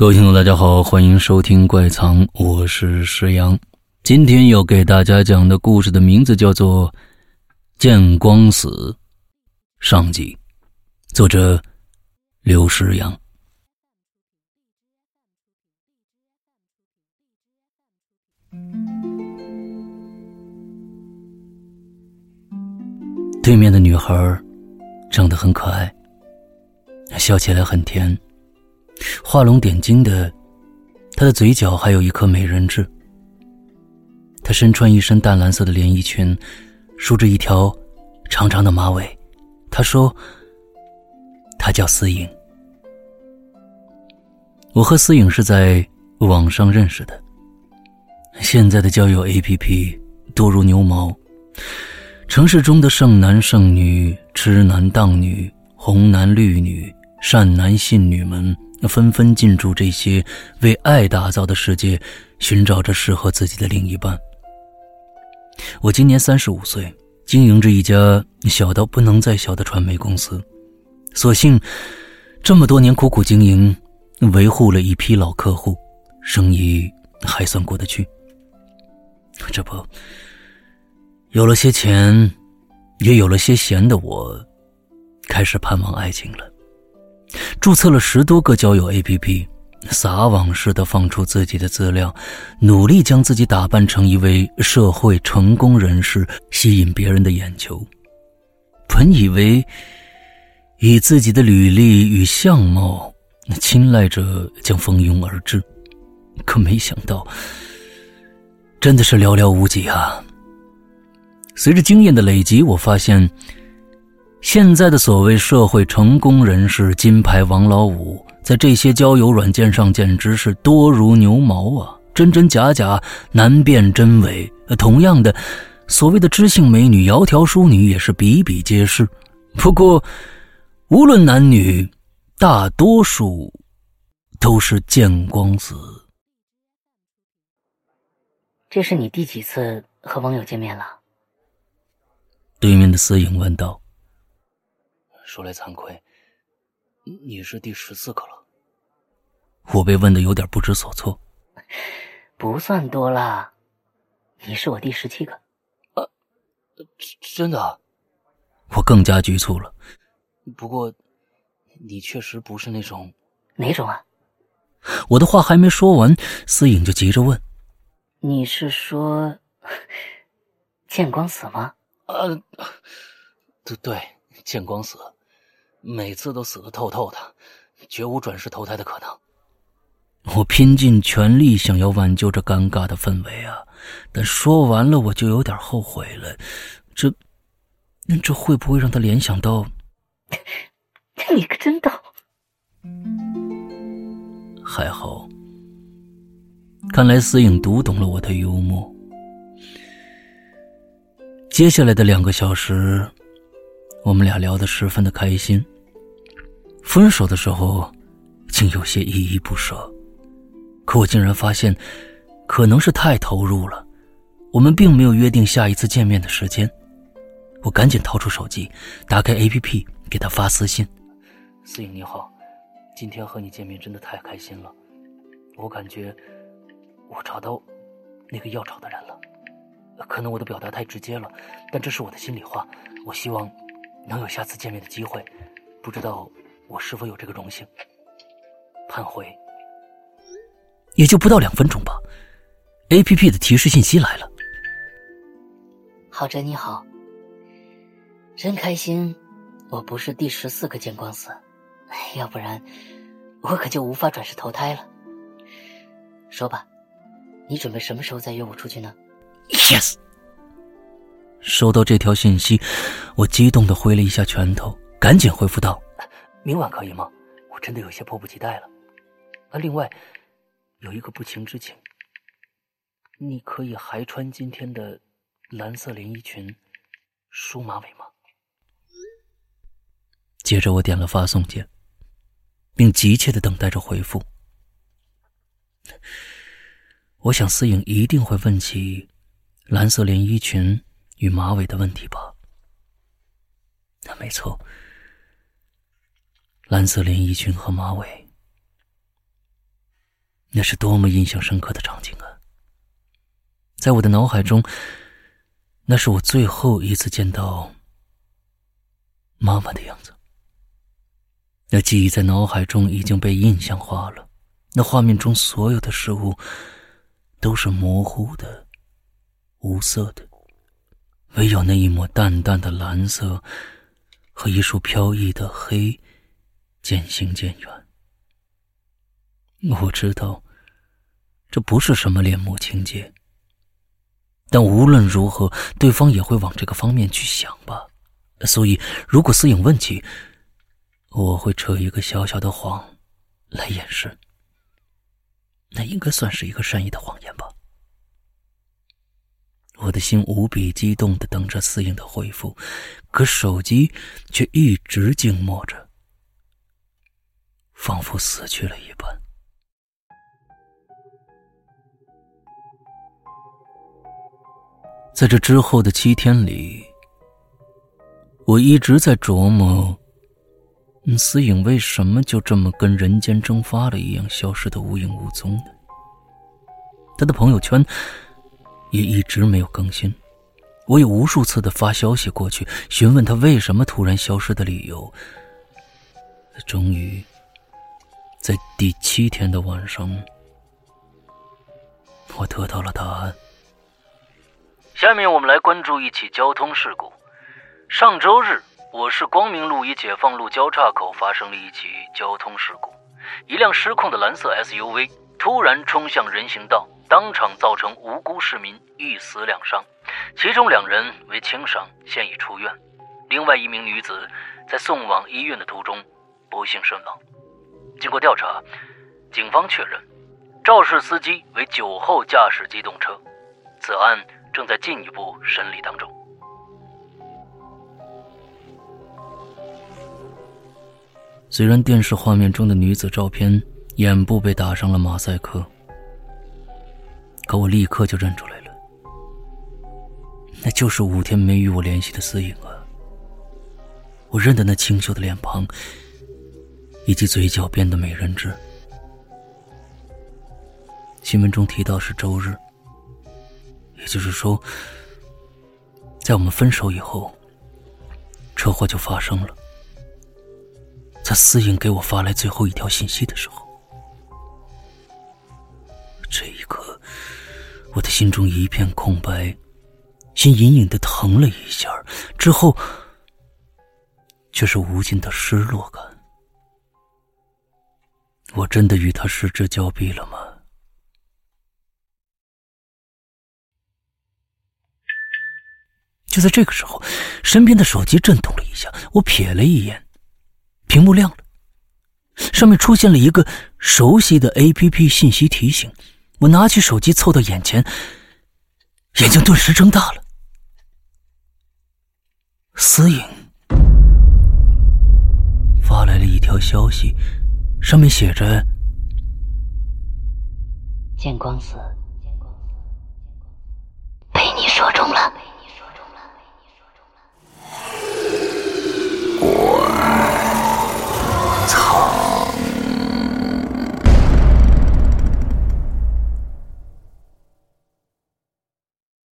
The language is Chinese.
各位听众，大家好，欢迎收听《怪藏》，我是石阳。今天要给大家讲的故事的名字叫做《见光死》上集，作者刘石阳。对面的女孩长得很可爱，笑起来很甜。画龙点睛的，她的嘴角还有一颗美人痣。她身穿一身淡蓝色的连衣裙，梳着一条长长的马尾。她说：“她叫思颖。”我和思颖是在网上认识的。现在的交友 APP 多如牛毛，城市中的剩男剩女、痴男荡女、红男绿女、善男信女们。纷纷进驻这些为爱打造的世界，寻找着适合自己的另一半。我今年三十五岁，经营着一家小到不能再小的传媒公司。所幸，这么多年苦苦经营，维护了一批老客户，生意还算过得去。这不，有了些钱，也有了些闲的我，开始盼望爱情了。注册了十多个交友 APP，撒网似的放出自己的资料，努力将自己打扮成一位社会成功人士，吸引别人的眼球。本以为以自己的履历与相貌，那青睐者将蜂拥而至，可没想到，真的是寥寥无几啊！随着经验的累积，我发现。现在的所谓社会成功人士、金牌王老五，在这些交友软件上简直是多如牛毛啊！真真假假，难辨真伪。同样的，所谓的知性美女、窈窕淑女也是比比皆是。不过，无论男女，大多数都是见光死。这是你第几次和网友见面了？对面的思颖问道。说来惭愧，你是第十四个了。我被问的有点不知所措。不算多了，你是我第十七个。呃，真的？我更加局促了。不过，你确实不是那种哪种啊？我的话还没说完，思颖就急着问：“你是说见光死吗？”呃，对对，见光死。每次都死得透透的，绝无转世投胎的可能。我拼尽全力想要挽救这尴尬的氛围啊，但说完了我就有点后悔了。这，这会不会让他联想到？你可真逗。还好，看来思颖读懂了我的幽默。接下来的两个小时。我们俩聊得十分的开心。分手的时候，竟有些依依不舍。可我竟然发现，可能是太投入了，我们并没有约定下一次见面的时间。我赶紧掏出手机，打开 APP 给他发私信：“思颖你好，今天和你见面真的太开心了。我感觉我找到那个要找的人了。可能我的表达太直接了，但这是我的心里话。我希望。”能有下次见面的机会，不知道我是否有这个荣幸？盼回。也就不到两分钟吧，A P P 的提示信息来了。郝哲你好，真开心，我不是第十四个见光死，要不然我可就无法转世投胎了。说吧，你准备什么时候再约我出去呢？Yes。收到这条信息，我激动的挥了一下拳头，赶紧回复道：“明晚可以吗？我真的有些迫不及待了。啊，另外，有一个不情之请，你可以还穿今天的蓝色连衣裙，梳马尾吗？”接着我点了发送键，并急切的等待着回复。我想思颖一定会问起蓝色连衣裙。与马尾的问题吧。那没错，蓝色连衣裙和马尾。那是多么印象深刻的场景啊！在我的脑海中，那是我最后一次见到妈妈的样子。那记忆在脑海中已经被印象化了，那画面中所有的事物都是模糊的、无色的，唯有那一抹淡淡的蓝色和一束飘逸的黑渐行渐远。我知道，这不是什么恋母情节，但无论如何，对方也会往这个方面去想吧。所以，如果思颖问起，我会扯一个小小的谎来掩饰，那应该算是一个善意的谎言吧。我的心无比激动的等着思颖的回复，可手机却一直静默着，仿佛死去了一般。在这之后的七天里，我一直在琢磨：思颖为什么就这么跟人间蒸发了一样，消失的无影无踪呢？他的朋友圈也一直没有更新，我有无数次的发消息过去询问他为什么突然消失的理由。终于，在第七天的晚上，我得到了答案。下面我们来关注一起交通事故。上周日，我市光明路与解放路交叉口发生了一起交通事故，一辆失控的蓝色 SUV 突然冲向人行道，当场造成无辜市民一死两伤，其中两人为轻伤，现已出院。另外一名女子在送往医院的途中不幸身亡。经过调查，警方确认肇事司机为酒后驾驶机动车，此案。正在进一步审理当中。虽然电视画面中的女子照片眼部被打上了马赛克，可我立刻就认出来了，那就是五天没与我联系的思颖啊！我认得那清秀的脸庞，以及嘴角边的美人痣。新闻中提到是周日。也就是说，在我们分手以后，车祸就发生了。在思颖给我发来最后一条信息的时候，我的心中一片空白，心隐隐的疼了一下，之后却是无尽的失落感。我真的与他失之交臂了吗？就在这个时候，身边的手机震动了一下，我瞥了一眼，屏幕亮了，上面出现了一个熟悉的 A P P 信息提醒。我拿起手机凑到眼前，眼睛顿时睁大了。思颖发来了一条消息，上面写着：“见光死，被你说中了。”